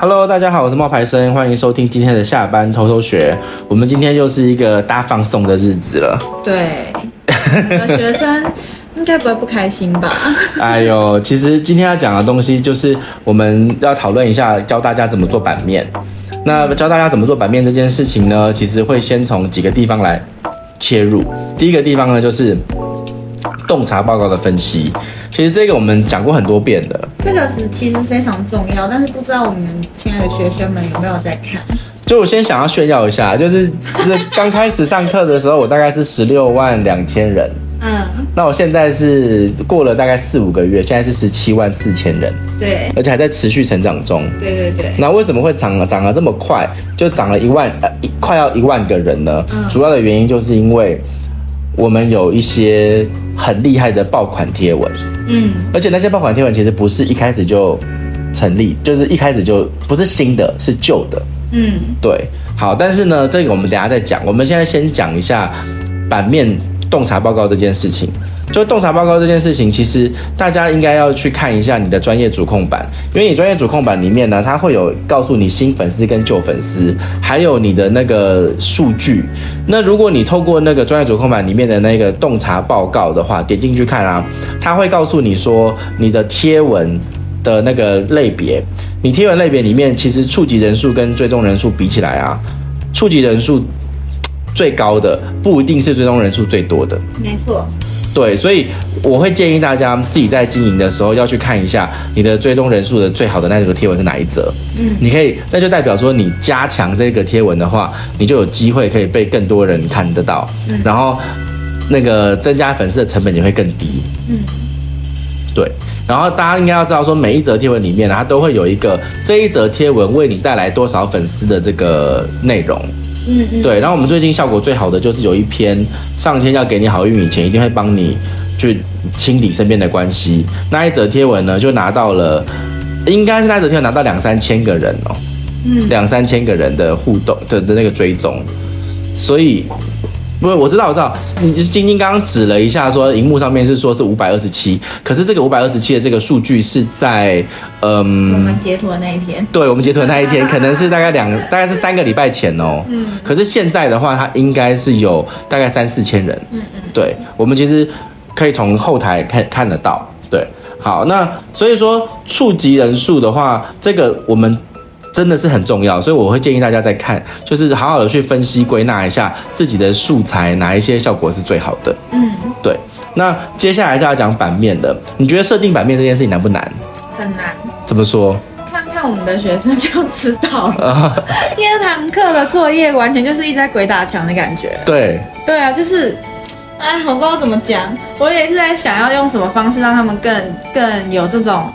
Hello，大家好，我是冒牌生，欢迎收听今天的下班偷偷学。我们今天又是一个大放送的日子了。对，学生应该不会不开心吧？哎呦，其实今天要讲的东西就是我们要讨论一下，教大家怎么做版面。那教大家怎么做版面这件事情呢，其实会先从几个地方来切入。第一个地方呢，就是洞察报告的分析。其实这个我们讲过很多遍的，这个是其实非常重要，但是不知道我们亲爱的学生们有没有在看？就我先想要炫耀一下，就是是刚开始上课的时候，我大概是十六万两千人，嗯，那我现在是过了大概四五个月，现在是十七万四千人，对，而且还在持续成长中，对对对。那为什么会涨了涨了这么快，就涨了一万呃一快要一万个人呢？嗯，主要的原因就是因为我们有一些很厉害的爆款贴文。嗯，而且那些爆款贴文其实不是一开始就成立，就是一开始就不是新的，是旧的。嗯，对。好，但是呢，这个我们等下再讲。我们现在先讲一下版面洞察报告这件事情。就洞察报告这件事情，其实大家应该要去看一下你的专业主控版，因为你专业主控版里面呢，它会有告诉你新粉丝跟旧粉丝，还有你的那个数据。那如果你透过那个专业主控版里面的那个洞察报告的话，点进去看啊，它会告诉你说你的贴文的那个类别，你贴文类别里面其实触及人数跟追踪人数比起来啊，触及人数最高的不一定是追踪人数最多的，没错。对，所以我会建议大家自己在经营的时候要去看一下你的追踪人数的最好的那个贴文是哪一则。嗯，你可以，那就代表说你加强这个贴文的话，你就有机会可以被更多人看得到。嗯，然后那个增加粉丝的成本也会更低。嗯，对。然后大家应该要知道说，每一则贴文里面呢，它都会有一个这一则贴文为你带来多少粉丝的这个内容。嗯，嗯，对，然后我们最近效果最好的就是有一篇上天要给你好运以前，一定会帮你去清理身边的关系。那一则贴文呢，就拿到了，应该是那一则贴文拿到两三千个人哦，嗯，两三千个人的互动的的那个追踪，所以。不是，我知道，我知道，你晶晶刚刚指了一下，说荧幕上面是说是五百二十七，可是这个五百二十七的这个数据是在，嗯，我们截图的那一天，对，我们截图的那一天，可能是大概两，大概是三个礼拜前哦，嗯，可是现在的话，它应该是有大概三四千人，嗯嗯，对，我们其实可以从后台看看得到，对，好，那所以说触及人数的话，这个我们。真的是很重要，所以我会建议大家在看，就是好好的去分析归纳一下自己的素材，哪一些效果是最好的。嗯，对。那接下来就要讲版面的，你觉得设定版面这件事情难不难？很难。怎么说？看看我们的学生就知道了。第二堂课的作业完全就是一直在鬼打墙的感觉。对。对啊，就是，哎，我不知道怎么讲，我也是在想要用什么方式让他们更更有这种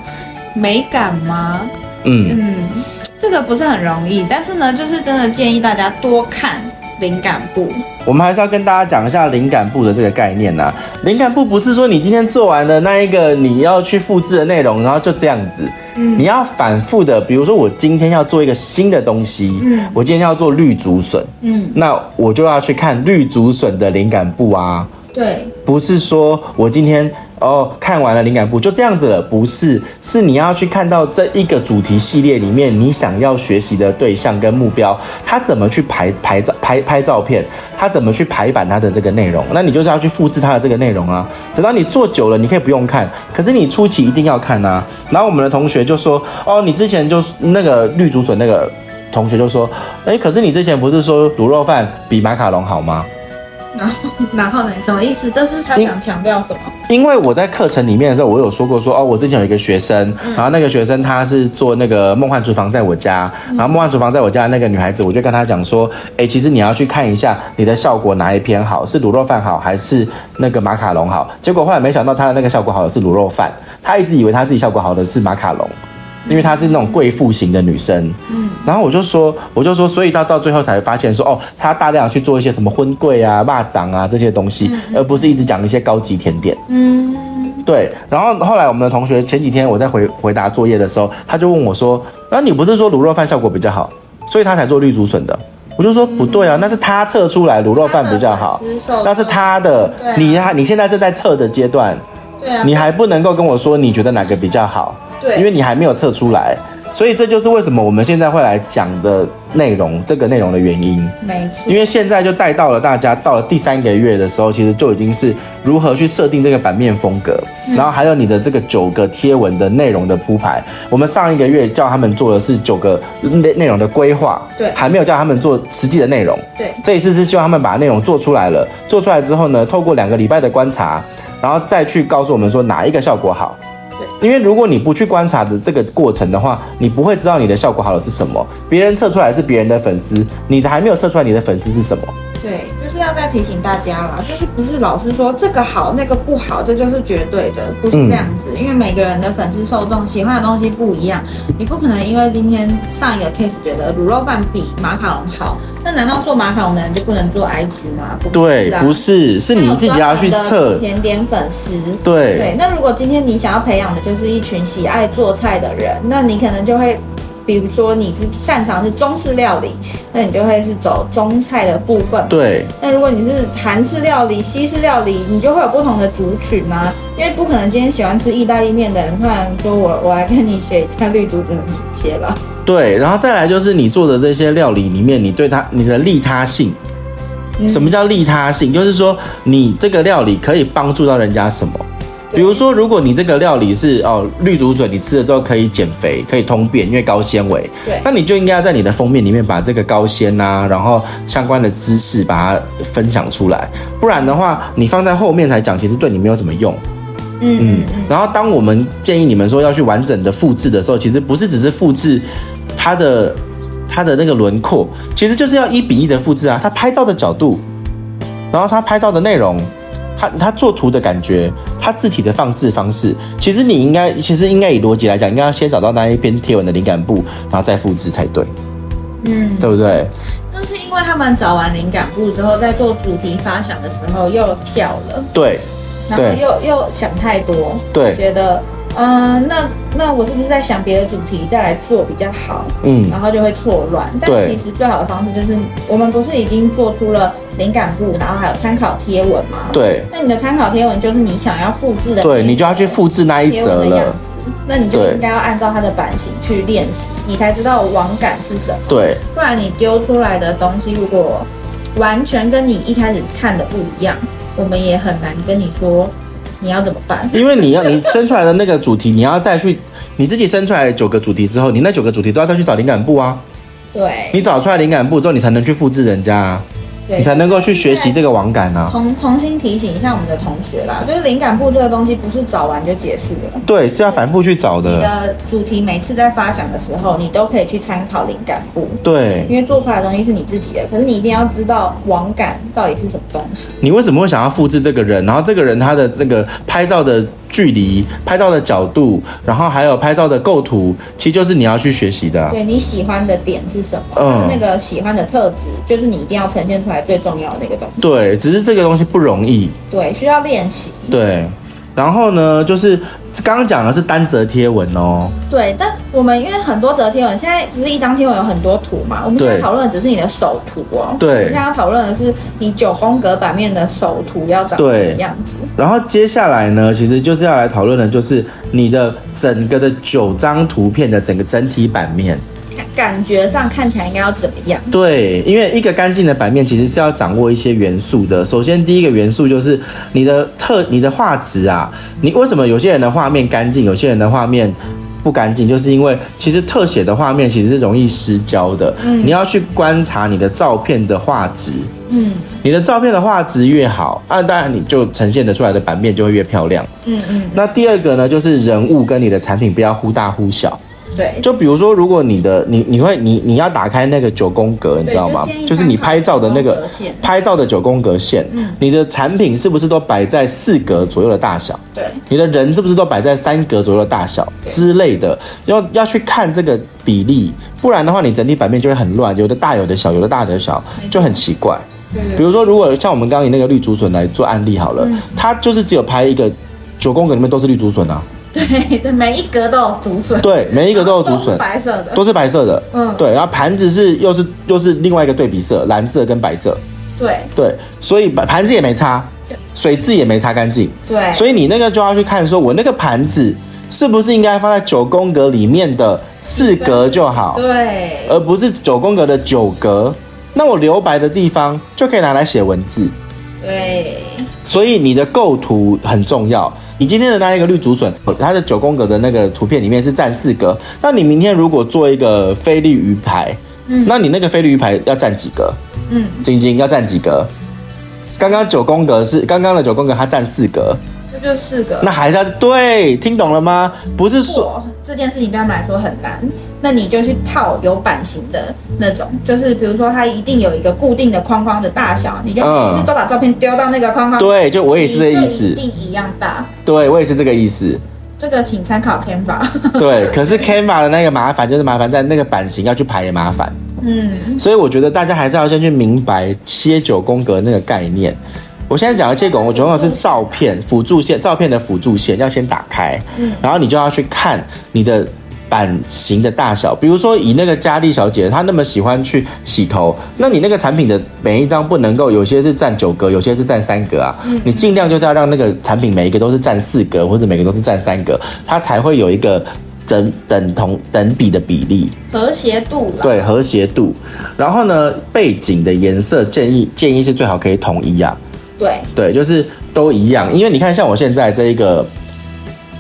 美感吗？嗯嗯。这个不是很容易，但是呢，就是真的建议大家多看灵感部。我们还是要跟大家讲一下灵感部的这个概念呐、啊。灵感部不是说你今天做完的那一个你要去复制的内容，然后就这样子。嗯，你要反复的，比如说我今天要做一个新的东西，嗯，我今天要做绿竹笋，嗯，那我就要去看绿竹笋的灵感部啊。对，不是说我今天哦看完了灵感簿就这样子了，不是，是你要去看到这一个主题系列里面你想要学习的对象跟目标，他怎么去排排照拍拍照片，他怎么去排版他的这个内容，那你就是要去复制他的这个内容啊。等到你做久了，你可以不用看，可是你初期一定要看啊。然后我们的同学就说，哦，你之前就是那个绿竹笋那个同学就说，哎，可是你之前不是说卤肉饭比马卡龙好吗？然后，然后呢？什么意思？这是他想强调什么？因为我在课程里面的时候，我有说过说哦，我之前有一个学生，嗯、然后那个学生他是做那个梦幻厨房在我家，嗯、然后梦幻厨房在我家的那个女孩子，我就跟她讲说，哎，其实你要去看一下你的效果哪一篇好，是卤肉饭好还是那个马卡龙好？结果后来没想到她的那个效果好的是卤肉饭，她一直以为她自己效果好的是马卡龙。因为她是那种贵妇型的女生，嗯，然后我就说，我就说，所以到到最后才发现说，哦，她大量去做一些什么荤贵啊、腊肠啊这些东西，而不是一直讲一些高级甜点，嗯，对。然后后来我们的同学前几天我在回回答作业的时候，他就问我说，那你不是说卤肉饭效果比较好，所以他才做绿竹笋的？我就说不对啊，那是他测出来卤肉饭比较好，那是他的，你还你现在正在测的阶段，对啊，你还不能够跟我说你觉得哪个比较好。对，因为你还没有测出来，所以这就是为什么我们现在会来讲的内容，这个内容的原因。没错。因为现在就带到了大家到了第三个月的时候，其实就已经是如何去设定这个版面风格，嗯、然后还有你的这个九个贴文的内容的铺排。我们上一个月叫他们做的是九个内内容的规划，对，还没有叫他们做实际的内容。对，这一次是希望他们把内容做出来了，做出来之后呢，透过两个礼拜的观察，然后再去告诉我们说哪一个效果好。因为如果你不去观察的这个过程的话，你不会知道你的效果好的是什么。别人测出来是别人的粉丝，你的还没有测出来你的粉丝是什么。对，就是要再提醒大家啦，就是不是老是说这个好那个不好，这就是绝对的，不是这样子。嗯、因为每个人的粉丝受众喜欢的东西不一样，你不可能因为今天上一个 case 觉得卤肉饭比马卡龙好，那难道做马卡龙的人就不能做 IG 吗？不对，不是，是你自己要去测甜点粉丝。对对，那如果今天你想要培养的就是一群喜爱做菜的人，那你可能就会。比如说你是擅长是中式料理，那你就会是走中菜的部分。对。那如果你是韩式料理、西式料理，你就会有不同的族群啊。因为不可能今天喜欢吃意大利面的人，突然说我我来跟你学一下绿竹怎么切吧。对，然后再来就是你做的这些料理里面，你对它你的利他性，嗯、什么叫利他性？就是说你这个料理可以帮助到人家什么？比如说，如果你这个料理是哦绿竹笋，你吃了之后可以减肥，可以通便，因为高纤维。对，那你就应该要在你的封面里面把这个高纤啊，然后相关的知识把它分享出来。不然的话，你放在后面才讲，其实对你没有什么用。嗯嗯。然后，当我们建议你们说要去完整的复制的时候，其实不是只是复制它的它的那个轮廓，其实就是要一比一的复制啊。它拍照的角度，然后它拍照的内容。他他做图的感觉，他字体的放置方式，其实你应该，其实应该以逻辑来讲，应该要先找到那一篇贴文的灵感部，然后再复制才对，嗯，对不对？那是因为他们找完灵感部之后，在做主题发想的时候又跳了，对，然后又又想太多，对，觉得。嗯，那那我是不是在想别的主题再来做比较好？嗯，然后就会错乱。但其实最好的方式就是，我们不是已经做出了灵感部，然后还有参考贴文吗？对。那你的参考贴文就是你想要复制的，对，你就要去复制那一则了。那你就应该要按照它的版型去练习，你才知道网感是什么。对。不然你丢出来的东西如果完全跟你一开始看的不一样，我们也很难跟你说。你要怎么办？因为你要你生出来的那个主题，你要再去你自己生出来九个主题之后，你那九个主题都要再去找灵感部啊。对，你找出来灵感部之后，你才能去复制人家啊。对你才能够去学习这个网感啊！重重新提醒一下我们的同学啦，就是灵感部这个东西不是找完就结束了，对，是要反复去找的。你的主题每次在发想的时候，你都可以去参考灵感部，对，因为做出来的东西是你自己的，可是你一定要知道网感到底是什么东西。你为什么会想要复制这个人？然后这个人他的这个拍照的距离、拍照的角度，然后还有拍照的构图，其实就是你要去学习的啊。对，你喜欢的点是什么？嗯，那个喜欢的特质，就是你一定要呈现出来最重要的那个东西。对，只是这个东西不容易。对，需要练习。对。然后呢，就是刚刚讲的是单则贴文哦。对，但我们因为很多则贴文，现在不是一张贴文有很多图嘛？我们现在讨论的只是你的首图哦。对。我们现在要讨论的是你九宫格版面的首图要长什么样子。然后接下来呢，其实就是要来讨论的，就是你的整个的九张图片的整个整体版面。感觉上看起来应该要怎么样？对，因为一个干净的版面其实是要掌握一些元素的。首先，第一个元素就是你的特、你的画质啊。你为什么有些人的画面干净，有些人的画面不干净？就是因为其实特写的画面其实是容易失焦的。嗯，你要去观察你的照片的画质。嗯，你的照片的画质越好，那当然你就呈现得出来的版面就会越漂亮。嗯嗯。那第二个呢，就是人物跟你的产品不要忽大忽小。对，就比如说，如果你的你你会你你要打开那个九宫格，你知道吗？就，就是你拍照的那个拍照的九宫格线，嗯，你的产品是不是都摆在四格左右的大小？对，你的人是不是都摆在三格左右的大小之类的？要要去看这个比例，不然的话，你整体版面就会很乱，有的大，有的小，有的大，有的小，就很奇怪。对，对，对，比如说，如果像我们刚刚以那个绿竹笋来做案例好了，嗯，它就是只有拍一个九宫格里面都是绿竹笋啊。对对，每一格都有竹笋。对，每一格都有竹笋，白色的，都是白色的。嗯，对，然后盘子是又是又是另外一个对比色，蓝色跟白色。对对，所以盘子也没擦，水渍也没擦干净。对，所以你那个就要去看，说我那个盘子是不是应该放在九宫格里面的四格就好？对，而不是九宫格的九格。那我留白的地方就可以拿来写文字。对，所以你的构图很重要。你今天的那一个绿竹笋，它的九宫格的那个图片里面是占四格。那你明天如果做一个菲力鱼排，嗯，那你那个菲力鱼排要占几格？嗯，晶晶要占几格？刚刚九宫格是刚刚的九宫格，它占四格。就四个，那还是要对，听懂了吗？不是说这件事情对他们来说很难，那你就去套有版型的那种，就是比如说它一定有一个固定的框框的大小，你就每次都把照片丢到那个框框。对，就我也是这个意思，一定一样大。对，我也是这个意思。这个请参考 Canva。对，可是 Canva 的那个麻烦就是麻烦在那个版型要去排也麻烦。嗯，所以我觉得大家还是要先去明白切九宫格那个概念。我现在讲的切九宫格是照片辅助线，照片的辅助线要先打开，然后你就要去看你的版型的大小。比如说以那个佳丽小姐，她那么喜欢去洗头，那你那个产品的每一张不能够有些是占九格，有些是占三格啊。你尽量就是要让那个产品每一个都是占四格，或者每个都是占三格，它才会有一个等等同等比的比例，和谐度。对，和谐度。然后呢，背景的颜色建议建议是最好可以统一啊。对对，就是都一样，因为你看，像我现在这一个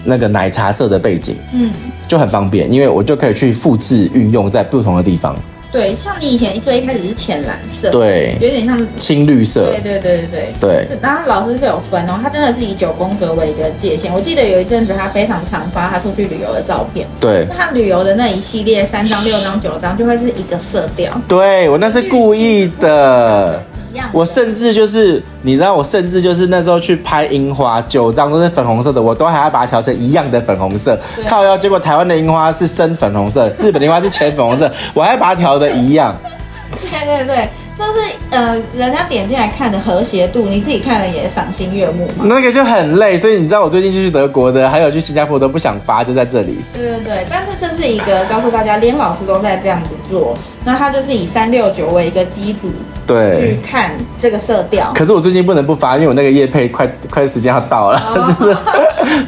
那个奶茶色的背景，嗯，就很方便，因为我就可以去复制运用在不同的地方。对，像你以前最一开始是浅蓝色，对，有点像青绿色。对对对对对。对，然后老师是有分哦，他真的是以九宫格为一个界限。我记得有一阵子他非常常发他出去旅游的照片，对，他旅游的那一系列三张、六张、九张就会是一个色调。对，我那是故意的。我甚至就是，你知道，我甚至就是那时候去拍樱花，九张都是粉红色的，我都还要把它调成一样的粉红色。靠腰，结果台湾的樱花是深粉红色，日本的樱花是浅粉红色，我还要把它调的一样。对对对。就是呃，人家点进来看的和谐度，你自己看了也赏心悦目嘛。那个就很累，所以你知道我最近去德国的，还有去新加坡都不想发，就在这里。对对对，但是这是一个告诉大家，连老师都在这样子做，那他就是以三六九为一个基础，对，去看这个色调。可是我最近不能不发，因为我那个夜配快快时间要到了，哦、就是，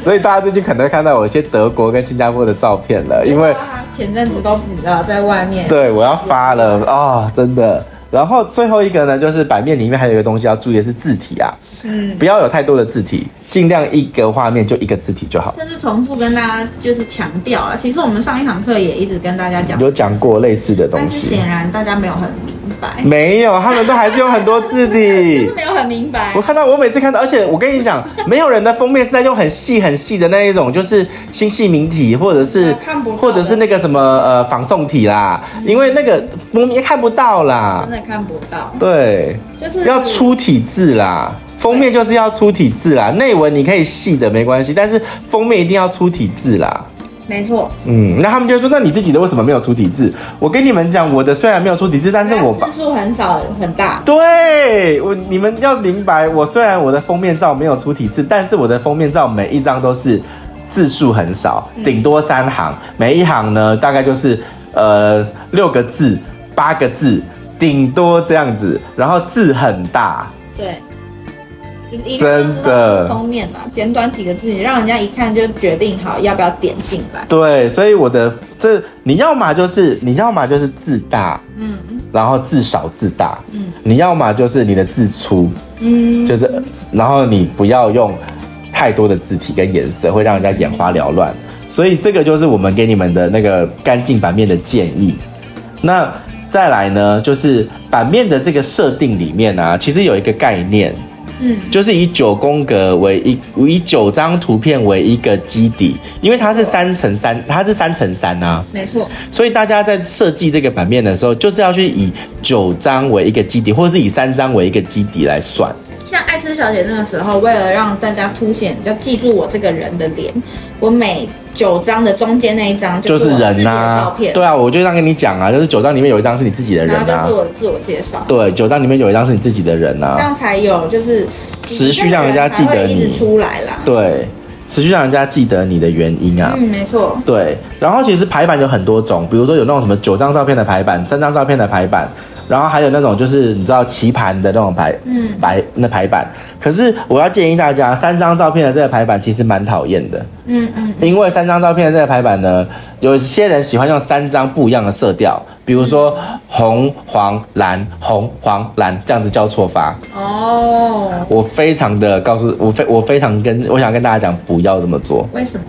所以大家最近可能看到我一些德国跟新加坡的照片了，因为前阵子都补了在外面。对，我要发了啊、哦，真的。然后最后一个呢，就是版面里面还有一个东西要注意的是字体啊，嗯，不要有太多的字体，尽量一个画面就一个字体就好。这是重复跟大家就是强调啊，其实我们上一堂课也一直跟大家讲，有讲过类似的东西，但是显然大家没有很明白，没有，他们都还是有很多字体，就是没有很明白。我看到我每次看到，而且我跟你讲，没有人的封面是在用很细很细的那一种，就是新细明体或者是看不，或者是那个什么呃仿宋体啦，因为那个封面看不到啦。真的看不到，对，就是要出体字啦。封面就是要出体字啦，内文你可以细的没关系，但是封面一定要出体字啦。没错，嗯，那他们就说，那你自己的为什么没有出体字？我跟你们讲，我的虽然没有出体字，但是我字数很少很大。对，我你们要明白，我虽然我的封面照没有出体字，但是我的封面照每一张都是字数很少，顶多三行，每一行呢大概就是呃六个字、八个字。顶多这样子，然后字很大，对，真的封面嘛，简短几个字，你让人家一看就决定好要不要点进来。对，所以我的这你要么就是你要么就是字大，嗯，然后字少字大，嗯，你要么就是你的字粗，嗯，就是然后你不要用太多的字体跟颜色，会让人家眼花缭乱。所以这个就是我们给你们的那个干净版面的建议。那。再来呢，就是版面的这个设定里面啊，其实有一个概念，嗯，就是以九宫格为一，以九张图片为一个基底，因为它是三乘三，它是三乘三啊，没错。所以大家在设计这个版面的时候，就是要去以九张为一个基底，或者是以三张为一个基底来算。像爱吃小姐那个时候，为了让大家凸显，要记住我这个人的脸，我每九张的中间那一张就是人呐、啊，对啊，我就这样跟你讲啊，就是九张里面有一张是你自己的人啊，就是我的自我介绍。对，九张里面有一张是你自己的人啊，这样才有就是持续让人家记得你，出来啦。对，持续让人家记得你的原因啊，嗯，没错。对，然后其实排版有很多种，比如说有那种什么九张照片的排版，三张照片的排版，然后还有那种就是你知道棋盘的那种排，嗯，排那排版。可是我要建议大家，三张照片的这个排版其实蛮讨厌的，嗯嗯，因为三张照片的这个排版呢，有些人喜欢用三张不一样的色调，比如说红黄蓝红黄蓝这样子交错发。哦，我非常的告诉我非我非常跟我想跟大家讲，不要这么做。为什么？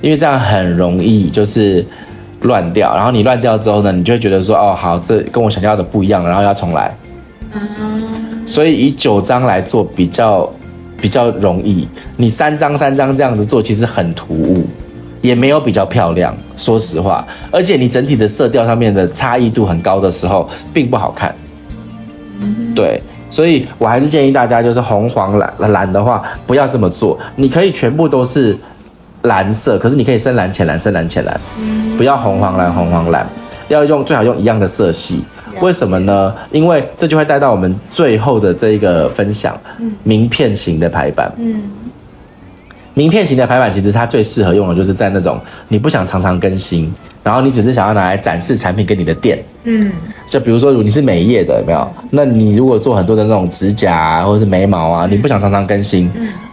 因为这样很容易就是。乱掉，然后你乱掉之后呢，你就会觉得说，哦，好，这跟我想要的不一样，然后要重来。嗯，所以以九张来做比较比较容易，你三张三张这样子做其实很突兀，也没有比较漂亮，说实话。而且你整体的色调上面的差异度很高的时候，并不好看。嗯，对，所以我还是建议大家，就是红黄蓝蓝的话，不要这么做，你可以全部都是。蓝色，可是你可以深蓝、浅蓝、深蓝、浅蓝，不要红黄蓝、红黄蓝，要用最好用一样的色系。为什么呢？因为这就会带到我们最后的这一个分享，名片型的排版。嗯，名片型的排版其实它最适合用的就是在那种你不想常常更新，然后你只是想要拿来展示产品给你的店。嗯，就比如说如果你是美业的，有没有？那你如果做很多的那种指甲啊，或者是眉毛啊，你不想常常更新，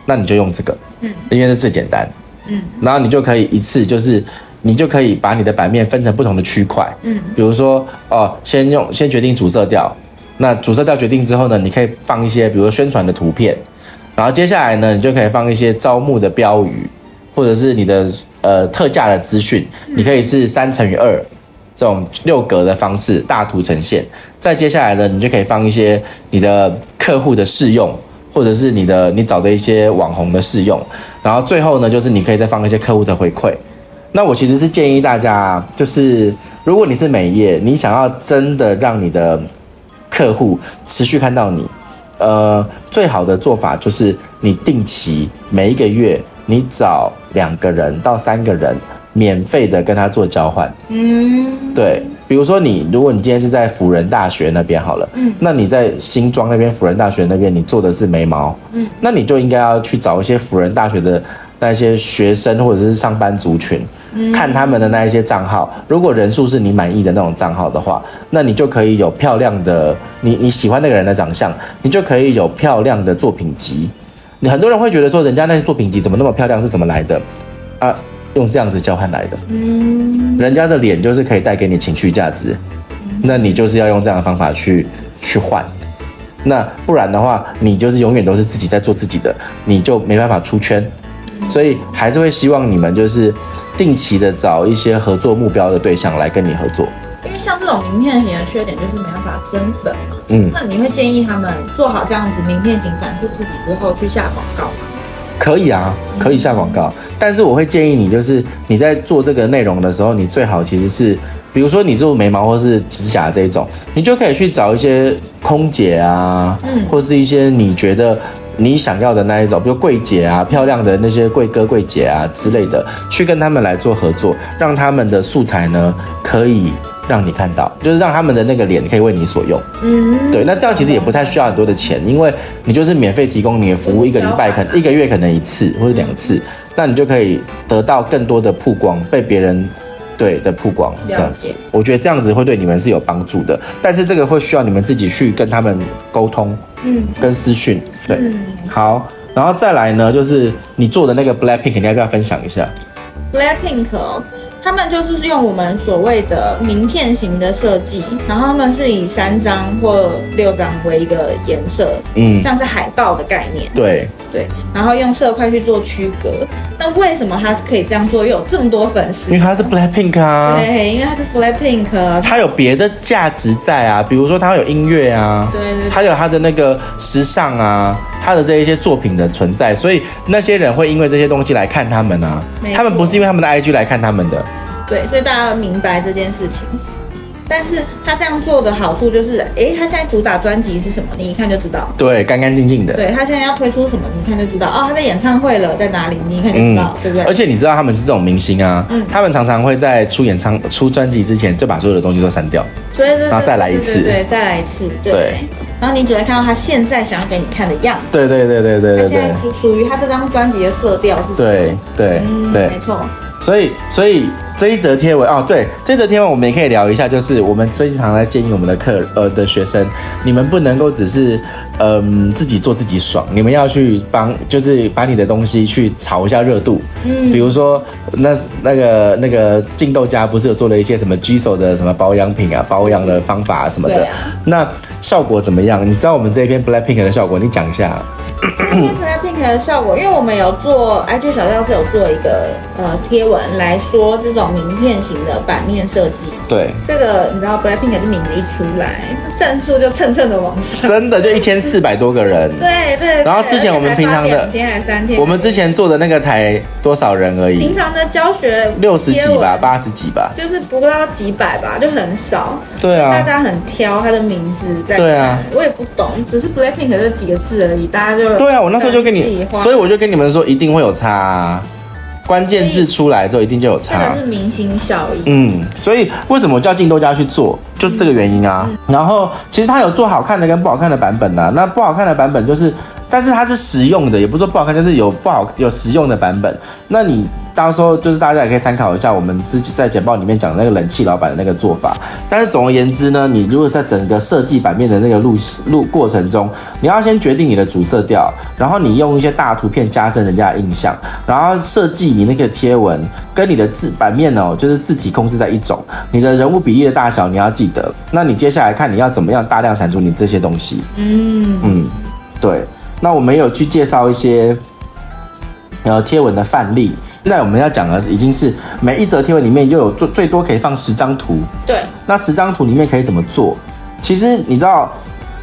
那你就用这个，嗯，因为是最简单。嗯，然后你就可以一次就是，你就可以把你的版面分成不同的区块。嗯，比如说哦，先用先决定主色调，那主色调决定之后呢，你可以放一些比如说宣传的图片，然后接下来呢，你就可以放一些招募的标语，或者是你的呃特价的资讯，你可以是三乘以二这种六格的方式大图呈现。再接下来呢，你就可以放一些你的客户的试用。或者是你的你找的一些网红的试用，然后最后呢，就是你可以再放一些客户的回馈。那我其实是建议大家，就是如果你是美业，你想要真的让你的客户持续看到你，呃，最好的做法就是你定期每一个月你找两个人到三个人。免费的跟他做交换，嗯，对，比如说你，如果你今天是在辅仁大学那边好了，嗯，那你在新庄那边辅仁大学那边你做的是眉毛，嗯，那你就应该要去找一些辅仁大学的那些学生或者是上班族群，嗯，看他们的那一些账号，如果人数是你满意的那种账号的话，那你就可以有漂亮的你你喜欢那个人的长相，你就可以有漂亮的作品集。你很多人会觉得说，人家那些作品集怎么那么漂亮，是怎么来的啊？用这样子交换来的，嗯，人家的脸就是可以带给你情绪价值，那你就是要用这样的方法去去换，那不然的话，你就是永远都是自己在做自己的，你就没办法出圈，所以还是会希望你们就是定期的找一些合作目标的对象来跟你合作，因为像这种名片型的缺点就是没办法增粉嘛，嗯，那你会建议他们做好这样子名片型展示自己之后去下广告吗？可以啊，可以下广告，但是我会建议你，就是你在做这个内容的时候，你最好其实是，比如说你做眉毛或是指甲这一种，你就可以去找一些空姐啊，嗯，或是一些你觉得你想要的那一种，比如柜姐啊，漂亮的那些柜哥柜姐啊之类的，去跟他们来做合作，让他们的素材呢可以。让你看到，就是让他们的那个脸可以为你所用。嗯，对，那这样其实也不太需要很多的钱，因为你就是免费提供你的服务，一个礼拜可能一个月可能一次或者两次，那你就可以得到更多的曝光，被别人对的曝光这样子。我觉得这样子会对你们是有帮助的，但是这个会需要你们自己去跟他们沟通，嗯，跟私讯。对，好，然后再来呢，就是你做的那个 Blackpink，你要不要分享一下？Blackpink。他们就是用我们所谓的名片型的设计，然后他们是以三张或六张为一个颜色，嗯，像是海报的概念。对对，然后用色块去做区隔。那为什么他是可以这样做，又有这么多粉丝？因为他是 Blackpink 啊。对，因为他是 Blackpink，他有别的价值在啊，比如说他有音乐啊，对，对对，他有他的那个时尚啊，他的这一些作品的存在，所以那些人会因为这些东西来看他们啊，他们不是因为他们的 IG 来看他们的。对，所以大家要明白这件事情。但是他这样做的好处就是，哎，他现在主打专辑是什么？你一看就知道。对，干干净净的。对，他现在要推出什么？你一看就知道。哦，他在演唱会了，在哪里？你一看就知道，嗯、对不对？而且你知道他们是这种明星啊，嗯、他们常常会在出演唱、出专辑之前就把所有的东西都删掉，对，对，对，然后再来一次，对，再来一次，对。对然后你只会看到他现在想要给你看的样子。对对对对对对。他现在属属于他这张专辑的色调是什么？对对、嗯、对，没错。所以所以这一则贴文哦，对，这一则贴文我们也可以聊一下，就是我们最近常常在建议我们的课呃的学生，你们不能够只是嗯、呃、自己做自己爽，你们要去帮，就是把你的东西去炒一下热度。嗯，比如说那那个那个劲豆家不是有做了一些什么 Giso 的什么保养品啊，保养的方法啊什么的，啊、那效果怎么样？你知道我们这一篇 Blackpink 的效果，你讲一下。Blackpink 的效果，因为我们有做 IG 小教室有做一个呃贴文来说这种名片型的版面设计。对，这个你知道 Blackpink 的名字一出来，赞数就蹭蹭的往上，真的就一千四百多个人。对对。然后之前我们平常的两天还三天，我们之前做的那个才多少人而已。平常的教学六十几吧，八十几吧，就是不到几百吧，就很少。对啊。大家很挑他的名字在。对啊。我也不懂，只是 Blackpink 这几个字而已，大家就。对啊，我那时候就跟你，所以我就跟你们说，一定会有差啊。关键字出来之后，一定就有差。这是明星效应。嗯，所以为什么叫进豆家去做，就是这个原因啊。嗯、然后其实他有做好看的跟不好看的版本啊。那不好看的版本就是，但是它是实用的，也不说不好看，就是有不好有实用的版本。那你。到时候就是大家也可以参考一下我们自己在简报里面讲的那个冷气老板的那个做法。但是总而言之呢，你如果在整个设计版面的那个路路过程中，你要先决定你的主色调，然后你用一些大图片加深人家的印象，然后设计你那个贴文跟你的字版面哦，就是字体控制在一种，你的人物比例的大小你要记得。那你接下来看你要怎么样大量产出你这些东西。嗯嗯，对。那我们有去介绍一些呃贴文的范例。现在我们要讲的是，已经是每一则贴文里面又有最最多可以放十张图。对，那十张图里面可以怎么做？其实你知道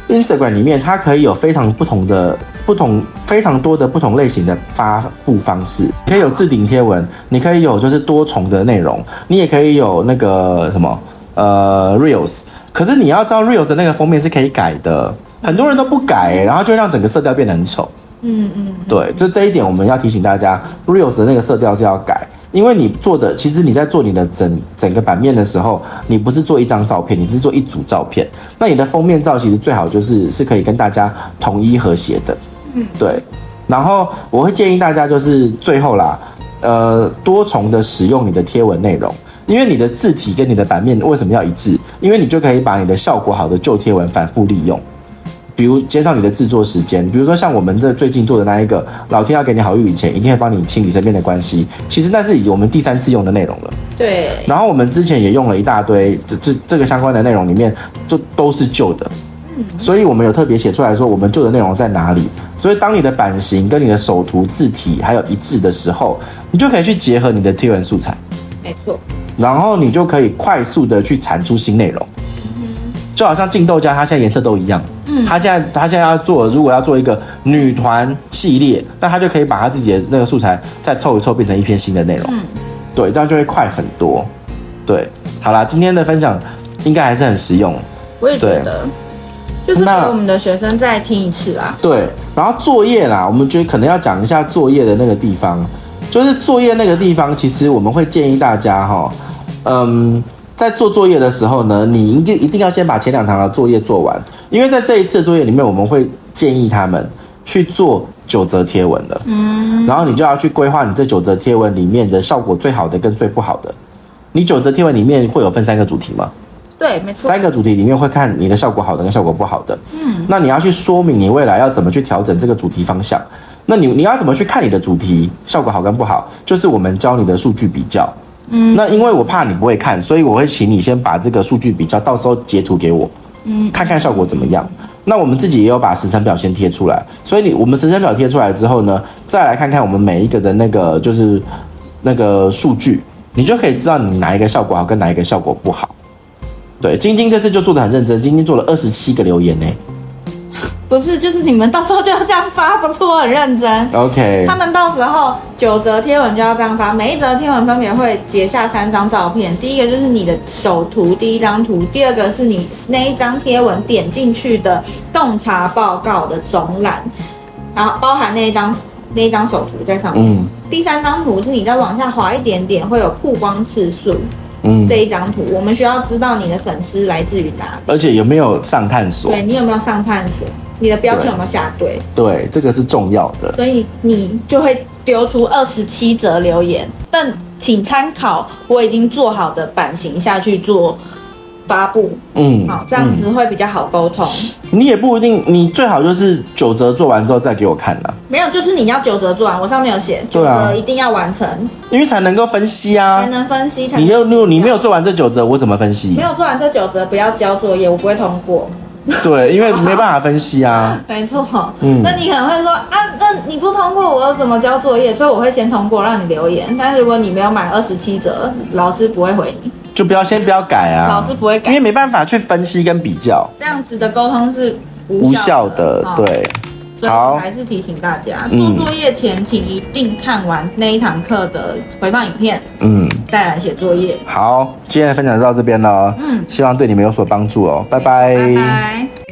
，Instagram 里面它可以有非常不同的、不同非常多的不同类型的发布方式。可以有置顶贴文，你可以有就是多重的内容，你也可以有那个什么呃 Reels。可是你要知道 Reels 的那个封面是可以改的，很多人都不改，然后就让整个色调变得很丑。嗯嗯，对，就这一点我们要提醒大家，Reels 的那个色调是要改，因为你做的，其实你在做你的整整个版面的时候，你不是做一张照片，你是做一组照片，那你的封面照其实最好就是是可以跟大家统一和谐的，嗯，对，然后我会建议大家就是最后啦，呃，多重的使用你的贴文内容，因为你的字体跟你的版面为什么要一致？因为你就可以把你的效果好的旧贴文反复利用。比如减少你的制作时间，比如说像我们这最近做的那一个，老天要给你好运以前，一定会帮你清理身边的关系。其实那是已经我们第三次用的内容了。对。然后我们之前也用了一大堆，这这这个相关的内容里面，都都是旧的。嗯。所以我们有特别写出来说，我们旧的内容在哪里。所以当你的版型跟你的首图字体还有一致的时候，你就可以去结合你的贴文素材。没错。然后你就可以快速的去产出新内容。嗯。就好像劲豆家，它现在颜色都一样。他现在他现在要做，如果要做一个女团系列，那他就可以把他自己的那个素材再凑一凑，变成一篇新的内容。嗯，对，这样就会快很多。对，好啦，今天的分享应该还是很实用。我也觉得，就是给我们的学生再听一次啦。对，然后作业啦，我们觉得可能要讲一下作业的那个地方，就是作业那个地方，其实我们会建议大家哈，嗯。在做作业的时候呢，你一定一定要先把前两堂的作业做完，因为在这一次的作业里面，我们会建议他们去做九则贴文的，嗯，然后你就要去规划你这九则贴文里面的效果最好的跟最不好的。你九则贴文里面会有分三个主题吗？对，没错。三个主题里面会看你的效果好的跟效果不好的，嗯，那你要去说明你未来要怎么去调整这个主题方向。那你你要怎么去看你的主题效果好跟不好？就是我们教你的数据比较。嗯，那因为我怕你不会看，所以我会请你先把这个数据比较，到时候截图给我，嗯，看看效果怎么样。那我们自己也有把时程表先贴出来，所以你我们时程表贴出来之后呢，再来看看我们每一个的那个就是那个数据，你就可以知道你哪一个效果好跟哪一个效果不好。对，晶晶这次就做的很认真，晶晶做了二十七个留言呢。不是，就是你们到时候就要这样发，不是我很认真。OK，他们到时候九则贴文就要这样发，每一则贴文分别会截下三张照片。第一个就是你的首图第一张图，第二个是你那一张贴文点进去的洞察报告的总览，然后包含那一张那一张首图在上面。嗯。第三张图是你再往下滑一点点，会有曝光次数。嗯。这一张图，我们需要知道你的粉丝来自于哪里，而且有没有上探索？对，你有没有上探索？你的标签有没有下对？对，这个是重要的。所以你就会丢出二十七则留言，但请参考我已经做好的版型下去做。发布，嗯，好，这样子会比较好沟通。你也不一定，你最好就是九折做完之后再给我看呐。没有，就是你要九折做完，我上面有写九折一定要完成，因为才能够分析啊，才能分析。你就如你没有做完这九折，我怎么分析？没有做完这九折，不要交作业，我不会通过。对，因为没办法分析啊。没错，嗯，那你可能会说啊，那你不通过，我要怎么交作业？所以我会先通过，让你留言。但是如果你没有满二十七折，老师不会回你。就不要先不要改啊，老师不会改，因为没办法去分析跟比较，这样子的沟通是无效的。对，好，还是提醒大家，做作业前请一定看完那一堂课的回放影片，嗯，再来写作业。好，今天的分享就到这边了，嗯，希望对你们有所帮助哦，拜拜。拜拜。